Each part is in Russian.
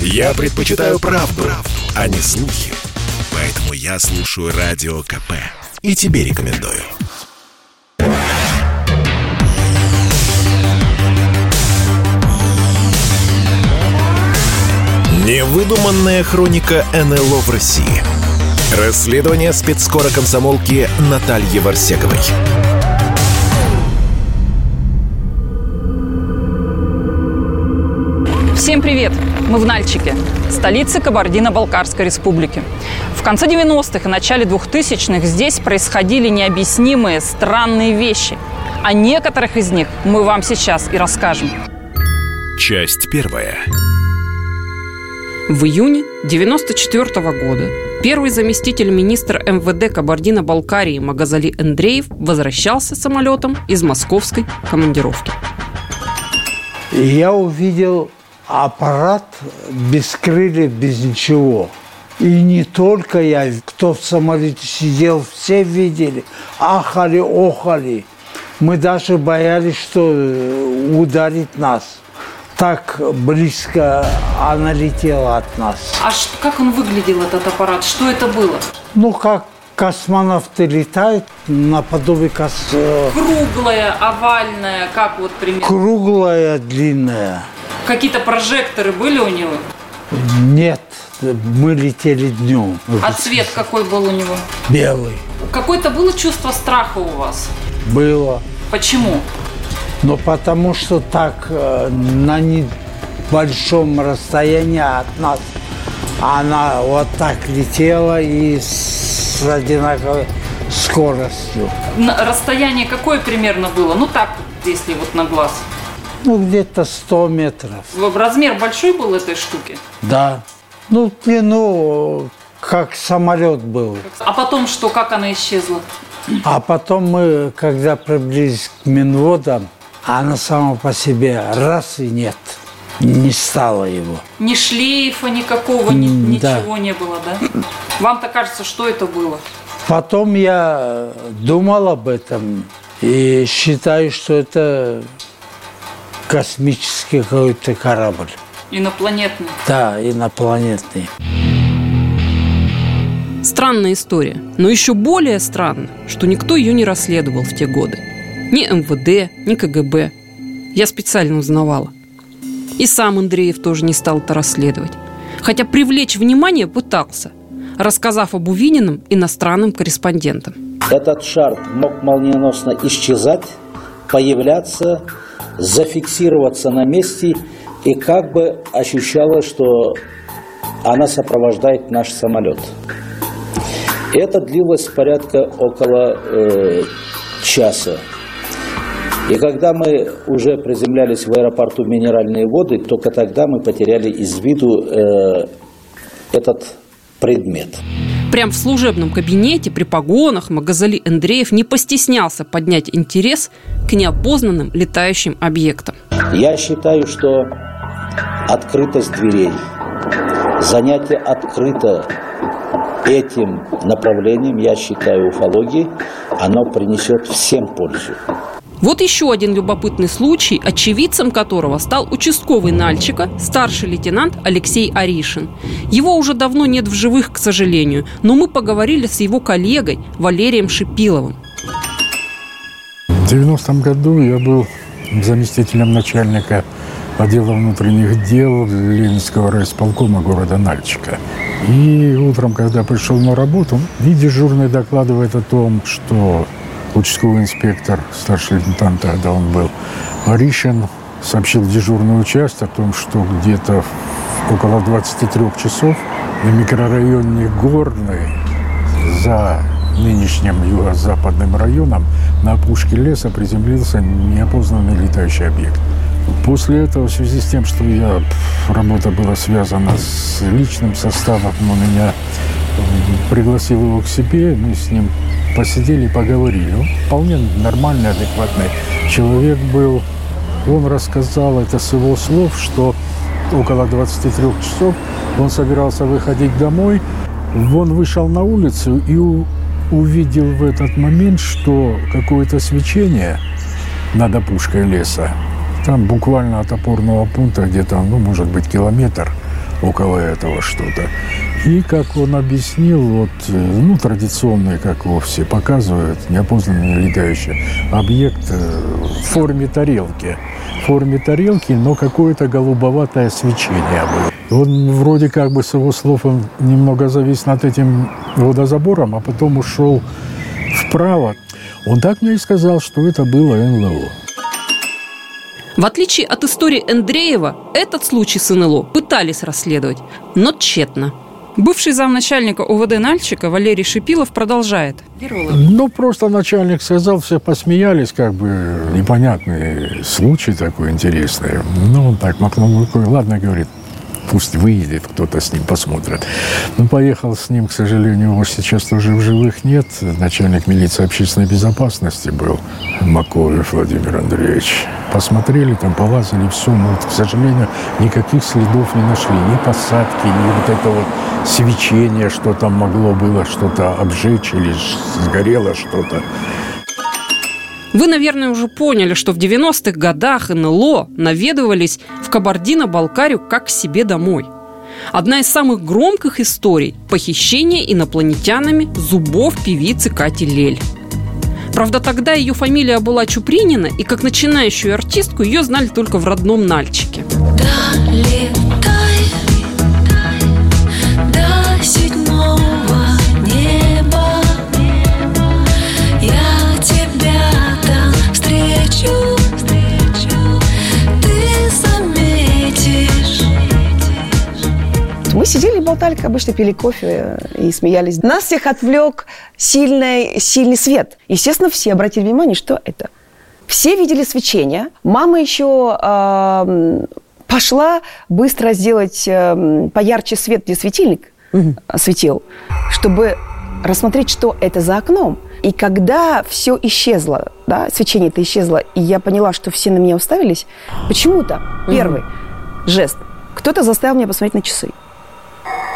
Я предпочитаю правду, правду, а не слухи. Поэтому я слушаю Радио КП. И тебе рекомендую. Невыдуманная хроника НЛО в России. Расследование спецскора комсомолки Натальи Варсеговой. Всем привет! Мы в Нальчике, столице Кабардино-Балкарской республики. В конце 90-х и начале 2000-х здесь происходили необъяснимые странные вещи. О некоторых из них мы вам сейчас и расскажем. Часть первая. В июне 94 года первый заместитель министра МВД Кабардино-Балкарии Магазали Андреев возвращался самолетом из московской командировки. Я увидел аппарат без крыльев, без ничего. И не только я, кто в самолете сидел, все видели, ахали, охали. Мы даже боялись, что э, ударит нас. Так близко она летела от нас. А как он выглядел, этот аппарат? Что это было? Ну, как космонавты летают наподобие кос... э, Круглая, овальная, как вот примерно? круглая, длинная. Какие-то прожекторы были у него? Нет, мы летели днем. А цвет какой был у него? Белый. Какое-то было чувство страха у вас? Было. Почему? Но потому что так э, на небольшом расстоянии от нас она вот так летела и с одинаковой скоростью. Расстояние какое примерно было? Ну так, если вот на глаз. Ну, где-то 100 метров. Размер большой был этой штуки? Да. Ну, в длину, как самолет был. А потом что, как она исчезла? А потом мы, когда приблизились к Минводам, она сама по себе раз и нет. Не стало его. Ни шлейфа никакого, ни- да. ничего не было, да? Вам-то кажется, что это было? Потом я думал об этом и считаю, что это космический какой-то корабль. Инопланетный. Да, инопланетный. Странная история. Но еще более странно, что никто ее не расследовал в те годы. Ни МВД, ни КГБ. Я специально узнавала. И сам Андреев тоже не стал это расследовать. Хотя привлечь внимание пытался, рассказав об увиденном иностранным корреспондентам. Этот шар мог молниеносно исчезать, появляться, зафиксироваться на месте, и как бы ощущалось, что она сопровождает наш самолет. Это длилось порядка около э, часа. И когда мы уже приземлялись в аэропорту Минеральные воды, только тогда мы потеряли из виду э, этот предмет. Прям в служебном кабинете при погонах Магазали Андреев не постеснялся поднять интерес к неопознанным летающим объектам. Я считаю, что открытость дверей, занятие открыто этим направлением, я считаю, уфологии, оно принесет всем пользу. Вот еще один любопытный случай, очевидцем которого стал участковый Нальчика, старший лейтенант Алексей Аришин. Его уже давно нет в живых, к сожалению, но мы поговорили с его коллегой Валерием Шипиловым. В 90-м году я был заместителем начальника отдела внутренних дел Ленинского райисполкома города Нальчика. И утром, когда пришел на работу, и дежурный докладывает о том, что участковый инспектор, старший лейтенант тогда он был, Аришин, сообщил в дежурный участок о том, что где-то в- около 23 часов на микрорайоне Горный за нынешним юго-западным районом на опушке леса приземлился неопознанный летающий объект. После этого, в связи с тем, что я, работа была связана с личным составом, он меня пригласил его к себе, мы с ним посидели, поговорили. Он вполне нормальный, адекватный человек был. Он рассказал это с его слов, что около 23 часов он собирался выходить домой. Он вышел на улицу и увидел в этот момент, что какое-то свечение над опушкой леса Там буквально от опорного пункта где-то, ну, может быть, километр около этого что-то. И, как он объяснил, вот, э, ну, традиционный, как его все показывают, неопознанный летающий объект э, в форме тарелки. В форме тарелки, но какое-то голубоватое свечение было. Он вроде как бы, с его слов, он немного завис над этим водозабором, а потом ушел вправо. Он так мне и сказал, что это было НЛО. В отличие от истории Андреева, этот случай с НЛО пытались расследовать, но тщетно. Бывший замначальника УВД Нальчика Валерий Шипилов продолжает. Ну, просто начальник сказал, все посмеялись, как бы непонятный случай такой интересный. Ну, он так махнул рукой, ладно, говорит, пусть выйдет, кто-то с ним посмотрит. Ну, поехал с ним, к сожалению, его сейчас тоже в живых нет. Начальник милиции общественной безопасности был Маковев Владимир Андреевич. Посмотрели, там полазили, все, но, вот, к сожалению, никаких следов не нашли. Ни посадки, ни вот это вот свечение, что там могло было что-то обжечь или сгорело что-то. Вы, наверное, уже поняли, что в 90-х годах НЛО наведывались в Кабардино-Балкарию как к себе домой. Одна из самых громких историй – похищение инопланетянами зубов певицы Кати Лель. Правда, тогда ее фамилия была Чупринина, и как начинающую артистку ее знали только в родном Нальчике. Долетай Мы сидели и болтали, как обычно, пили кофе и смеялись. Нас всех отвлек сильный, сильный свет. Естественно, все обратили внимание, что это. Все видели свечение. Мама еще э, пошла быстро сделать э, поярче свет, где светильник угу. светил, чтобы рассмотреть, что это за окном. И когда все исчезло, да, свечение это исчезло, и я поняла, что все на меня уставились, почему-то первый угу. жест. Кто-то заставил меня посмотреть на часы.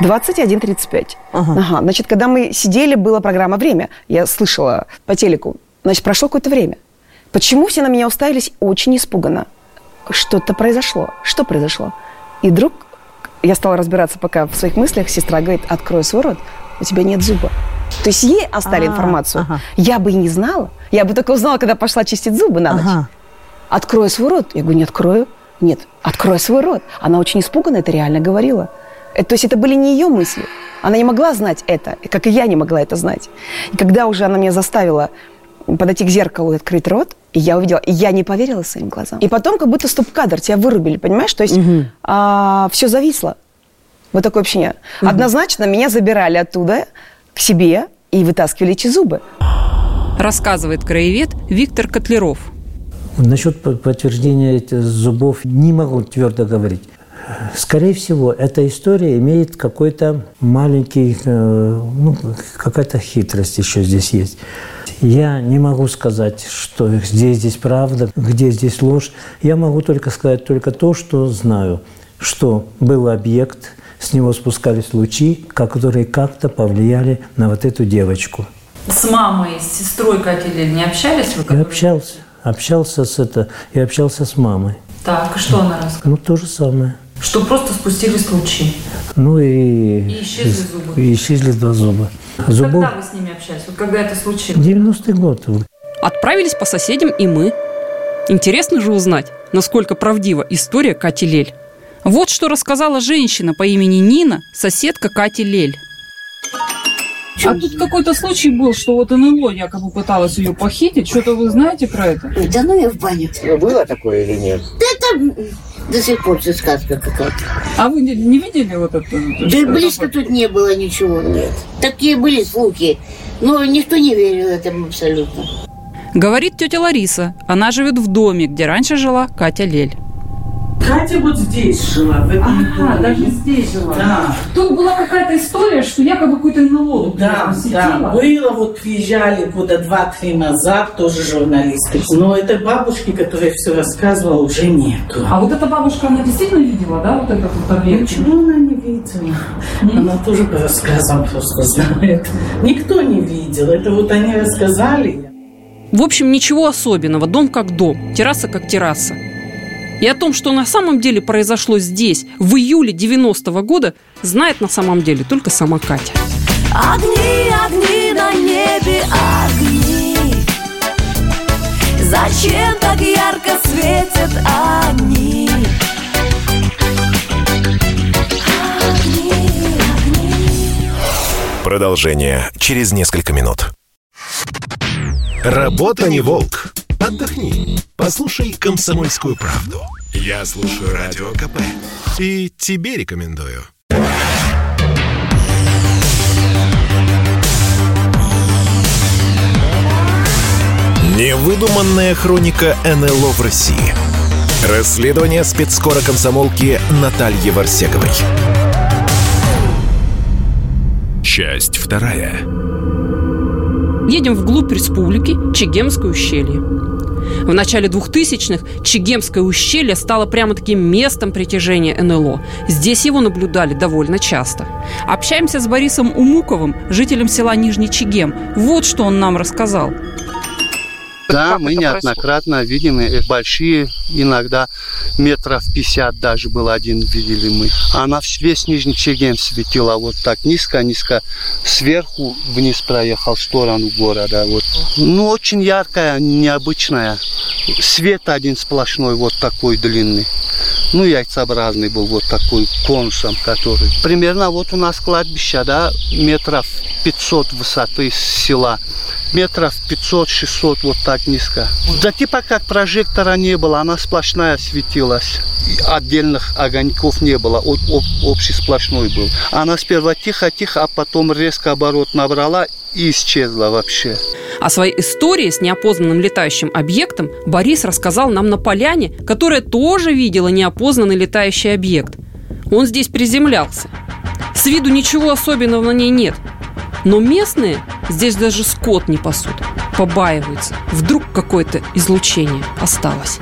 21.35. Ага. ага. Значит, когда мы сидели, была программа «Время». Я слышала по телеку. Значит, прошло какое-то время. Почему все на меня уставились очень испуганно? Что-то произошло. Что произошло? И вдруг я стала разбираться пока в своих мыслях. Сестра говорит, открой свой рот, у тебя нет зуба. То есть ей оставили А-а-а. информацию. Ага. Я бы и не знала. Я бы только узнала, когда пошла чистить зубы на ночь. Ага. Открой свой рот. Я говорю, не открою. Нет, открой свой рот. Она очень испуганно это реально говорила. То есть это были не ее мысли. Она не могла знать это, как и я не могла это знать. И когда уже она меня заставила подойти к зеркалу и открыть рот, и я увидела, и я не поверила своим глазам. И потом как будто стоп-кадр, тебя вырубили, понимаешь? То есть угу. а, все зависло. Вот такое общение. Угу. Однозначно меня забирали оттуда к себе и вытаскивали эти зубы. Рассказывает краевед Виктор Котлеров. Насчет подтверждения этих зубов не могу твердо говорить. Скорее всего, эта история имеет какой-то маленький, э, ну, какая-то хитрость еще здесь есть. Я не могу сказать, что здесь здесь правда, где здесь ложь. Я могу только сказать только то, что знаю, что был объект, с него спускались лучи, которые как-то повлияли на вот эту девочку. С мамой, с сестрой Катей не общались вы? Я общался, общался с это, и общался с мамой. Так, и что она рассказала? Ну, то же самое. Что просто спустились лучи. Ну и... И исчезли зубы. И исчезли два зуба. Зубов... Когда вы с ними общались? Вот когда это случилось? 90-й год. Отправились по соседям и мы. Интересно же узнать, насколько правдива история Кати Лель. Вот что рассказала женщина по имени Нина, соседка Кати Лель. А тут какой-то случай был, что вот НЛО якобы пыталась ее похитить. Что-то вы знаете про это? Да ну я в баню. Было такое или нет? Да это до сих пор все сказка какая-то. А вы не, не видели вот это? Да близко тут не было ничего. Нет. Такие были слухи. Но никто не верил этому абсолютно. Говорит тетя Лариса. Она живет в доме, где раньше жила Катя Лель. Катя вот здесь жила, в этом ага, доме. даже здесь жила. Да. Тут была какая-то история, что якобы какой-то НЛО Да, да, было, вот приезжали года два-три назад, тоже журналисты. Но этой бабушки, которая все рассказывала, уже нету. А вот эта бабушка, она действительно видела, да, вот этот вот объект? Почему она не видела? Она тоже по рассказам просто знает. Никто не видел, это вот они рассказали. В общем, ничего особенного. Дом как дом, терраса как терраса. И о том, что на самом деле произошло здесь, в июле 90-го года, знает на самом деле только сама Катя. Огни, огни на небе, огни Зачем так ярко светят они? Продолжение через несколько минут. Работа не волк. Отдохни. Послушай комсомольскую правду. Я слушаю радио КП. И тебе рекомендую. Невыдуманная хроника НЛО в России. Расследование спецскора комсомолки Натальи Варсеговой. Часть вторая. Едем вглубь республики Чегемское ущелье. В начале 2000-х Чегемское ущелье стало прямо таким местом притяжения НЛО. Здесь его наблюдали довольно часто. Общаемся с Борисом Умуковым, жителем села Нижний Чегем. Вот что он нам рассказал. Да, мы неоднократно видим большие, иногда метров 50 даже был один видели мы. Она весь Нижний Чегем светила вот так низко-низко, сверху вниз проехал в сторону города. Вот. Ну, очень яркая, необычная. Свет один сплошной, вот такой длинный. Ну, яйцеобразный был вот такой конусом, который. Примерно вот у нас кладбище, да, метров 500 высоты села метров 500-600, вот так низко. Да типа как прожектора не было, она сплошная светилась. Отдельных огоньков не было, об, об, общий сплошной был. Она сперва тихо-тихо, а потом резко оборот набрала и исчезла вообще. О своей истории с неопознанным летающим объектом Борис рассказал нам на поляне, которая тоже видела неопознанный летающий объект. Он здесь приземлялся. С виду ничего особенного на ней нет. Но местные здесь даже скот не пасут, побаиваются. Вдруг какое-то излучение осталось.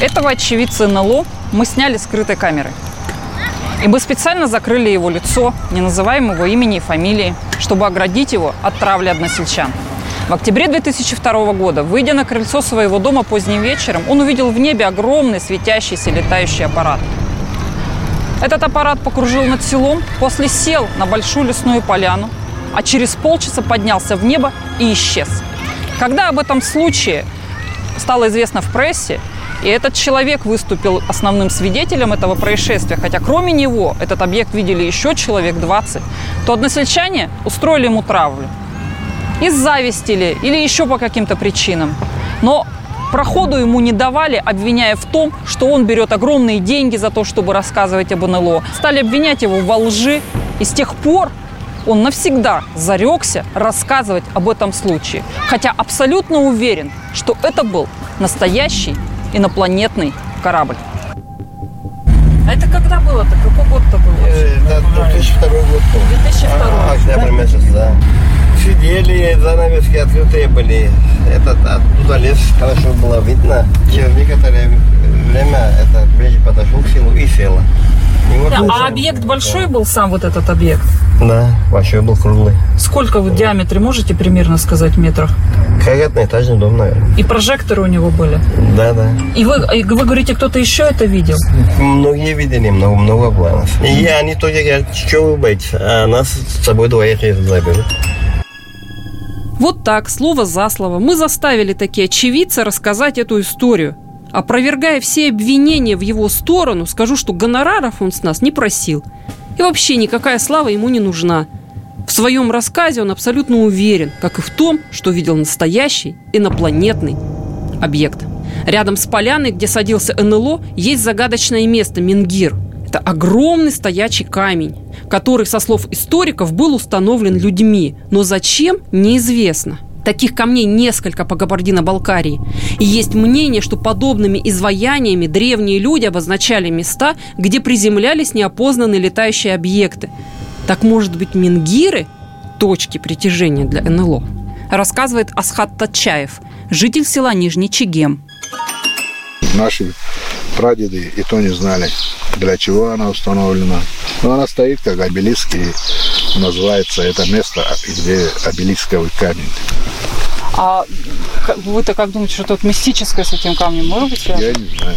Этого очевидца НЛО мы сняли скрытой камерой. И мы специально закрыли его лицо, не называем его имени и фамилии, чтобы оградить его от травли односельчан. В октябре 2002 года, выйдя на крыльцо своего дома поздним вечером, он увидел в небе огромный светящийся летающий аппарат. Этот аппарат покружил над селом, после сел на большую лесную поляну, а через полчаса поднялся в небо и исчез. Когда об этом случае стало известно в прессе, и этот человек выступил основным свидетелем этого происшествия, хотя кроме него этот объект видели еще человек 20, то односельчане устроили ему травлю. Из зависти ли, или еще по каким-то причинам. Но проходу ему не давали, обвиняя в том, что он берет огромные деньги за то, чтобы рассказывать об НЛО. Стали обвинять его во лжи. И с тех пор он навсегда зарекся рассказывать об этом случае, хотя абсолютно уверен, что это был настоящий инопланетный корабль. А это когда было-то? Какой год-то был? Это 2002 год. 2002. А, октябрь месяц, да. Сидели, занавески открытые были. Этот, оттуда лес хорошо было видно. Через некоторое время этот бредик подошел к селу и села. Да, а объект большой был сам вот этот объект? Да, большой был круглый. Сколько в диаметре можете примерно сказать метрах? Как одноэтажный дом, наверное. И прожекторы у него были? Да, да. И вы, и вы говорите, кто-то еще это видел? Многие видели, много, много планов. И они тоже говорят, что вы боитесь, а нас с собой двоих заберут. Вот так, слово за слово, мы заставили такие очевидцы рассказать эту историю. Опровергая все обвинения в его сторону, скажу, что гонораров он с нас не просил. И вообще никакая слава ему не нужна. В своем рассказе он абсолютно уверен, как и в том, что видел настоящий инопланетный объект. Рядом с поляной, где садился НЛО, есть загадочное место Мингир. Это огромный стоячий камень, который, со слов историков, был установлен людьми. Но зачем, неизвестно. Таких камней несколько по Кабардино-Балкарии. И есть мнение, что подобными изваяниями древние люди обозначали места, где приземлялись неопознанные летающие объекты. Так может быть Мингиры – точки притяжения для НЛО? Рассказывает Асхат Татчаев, житель села Нижний Чегем. Наши прадеды и то не знали, для чего она установлена. Но она стоит как обелиск, и называется это место, где обелисковый камень. А вы-то как думаете, что тут мистическое с этим камнем может быть? Я не знаю.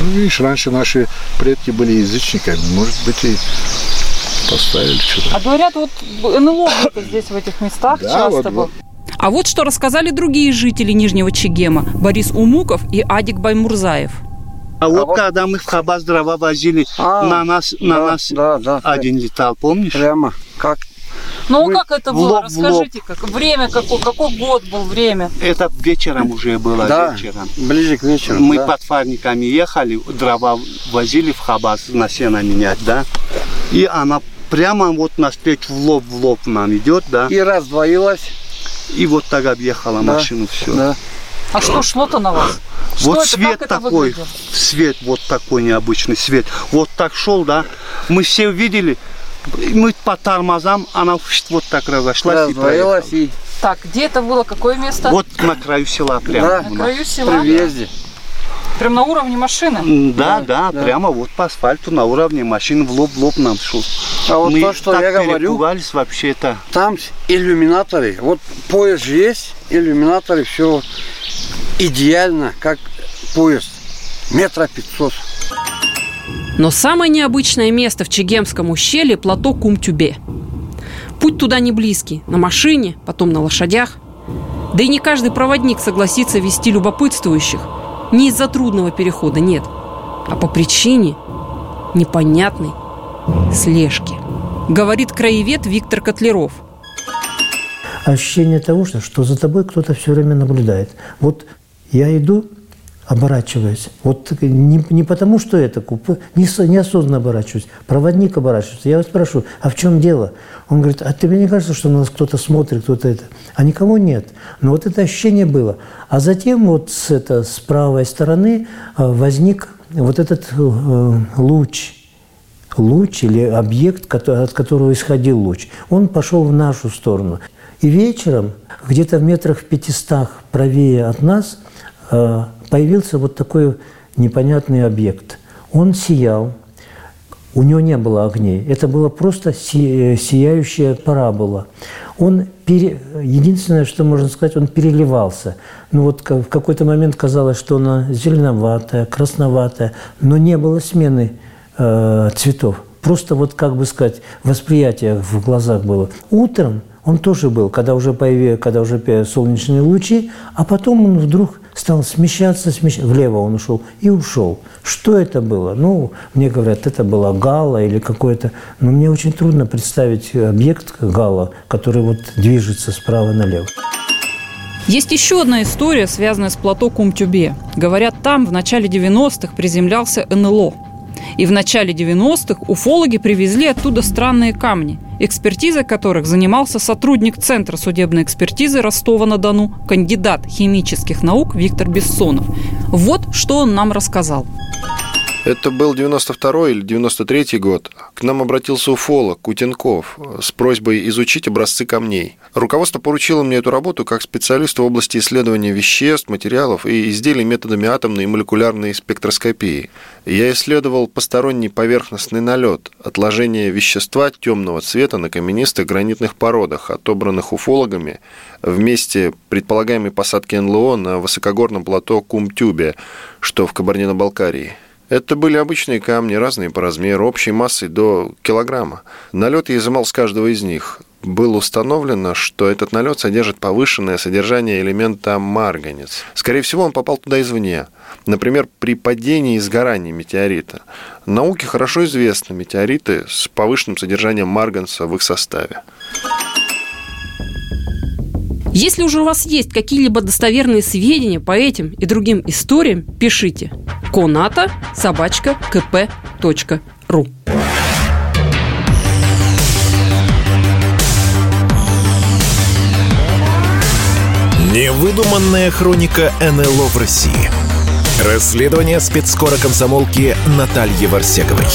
Ну, видишь, раньше наши предки были язычниками, может быть, и поставили что-то. А говорят, вот НЛО здесь, в этих местах, Да, часто вот- был. вот. А вот что рассказали другие жители Нижнего Чегема Борис Умуков и Адик Баймурзаев. А вот когда мы в Хабас дрова возили, на нас, на нас один летал, помнишь? Прямо, как? Ну, Мы как это было? лоб Расскажите, как время какой, какой год был время? Это вечером уже было, Да, вечером. ближе к вечеру. Мы да. под фарниками ехали, дрова возили в Хабас на сено менять, да? И она прямо вот навстречу в лоб в лоб нам идет, да? И раздвоилась. И вот так объехала Да, машину, все. да. А что шло-то на вас? Что Вот это, свет такой, выглядело? свет вот такой необычный свет. Вот так шел, да? Мы все увидели, мы по тормозам, она вот так разошлась и проехала. Раздвоилась и... Так, где это было? Какое место? Вот на краю села прямо. Да, На краю села? При въезде. Прям на уровне машины? М, Да, да, прямо вот по асфальту на уровне машин в лоб в лоб нам шел. А вот Мы то, что так я говорю, вообще-то. там иллюминаторы. Вот поезд же есть, иллюминаторы, все идеально, как поезд. Метра пятьсот. Но самое необычное место в Чегемском ущелье – плато Кумтюбе. Путь туда не близкий. На машине, потом на лошадях. Да и не каждый проводник согласится вести любопытствующих. Не из-за трудного перехода, нет. А по причине непонятной слежки. Говорит краевед Виктор Котлеров. ощущение того, что, что за тобой кто-то все время наблюдает. Вот я иду, оборачиваюсь. Вот не, не потому, что это куп, не, со- неосознанно оборачиваюсь. Проводник оборачивается. Я его спрашиваю, а в чем дело? Он говорит, а тебе не кажется, что на нас кто-то смотрит, кто-то это? А никого нет. Но вот это ощущение было. А затем вот с, это, с правой стороны э, возник вот этот э, луч луч или объект, от которого исходил луч, он пошел в нашу сторону. И вечером, где-то в метрах 500 правее от нас, появился вот такой непонятный объект. Он сиял, у него не было огней. Это была просто э, сияющая парабола. Он пере... Единственное, что можно сказать, он переливался. Ну вот в какой-то момент казалось, что она зеленоватая, красноватая, но не было смены э, цветов. Просто вот, как бы сказать, восприятие в глазах было. Утром он тоже был, когда уже появились, когда уже солнечные лучи, а потом он вдруг стал смещаться, смещаться, влево он ушел и ушел. Что это было? Ну, мне говорят, это была гала или какое-то... Но мне очень трудно представить объект гала, который вот движется справа налево. Есть еще одна история, связанная с плато Кумтюбе. Говорят, там в начале 90-х приземлялся НЛО. И в начале 90-х уфологи привезли оттуда странные камни, экспертизой которых занимался сотрудник Центра судебной экспертизы Ростова-на-Дону, кандидат химических наук Виктор Бессонов. Вот что он нам рассказал. Это был 92 или 93 год. К нам обратился уфолог Кутенков с просьбой изучить образцы камней. Руководство поручило мне эту работу как специалисту в области исследования веществ, материалов и изделий методами атомной и молекулярной спектроскопии. Я исследовал посторонний поверхностный налет, отложение вещества темного цвета на каменистых гранитных породах, отобранных уфологами в месте предполагаемой посадки НЛО на высокогорном плато Кумтюбе, что в Кабардино-Балкарии. Это были обычные камни, разные по размеру, общей массой до килограмма. Налет я изымал с каждого из них. Было установлено, что этот налет содержит повышенное содержание элемента марганец. Скорее всего, он попал туда извне. Например, при падении и сгорании метеорита. Науке хорошо известны метеориты с повышенным содержанием марганца в их составе. Если уже у вас есть какие-либо достоверные сведения по этим и другим историям, пишите коната собачка кп.ру. Невыдуманная хроника НЛО в России. Расследование спецскора комсомолки Натальи Варсеговой.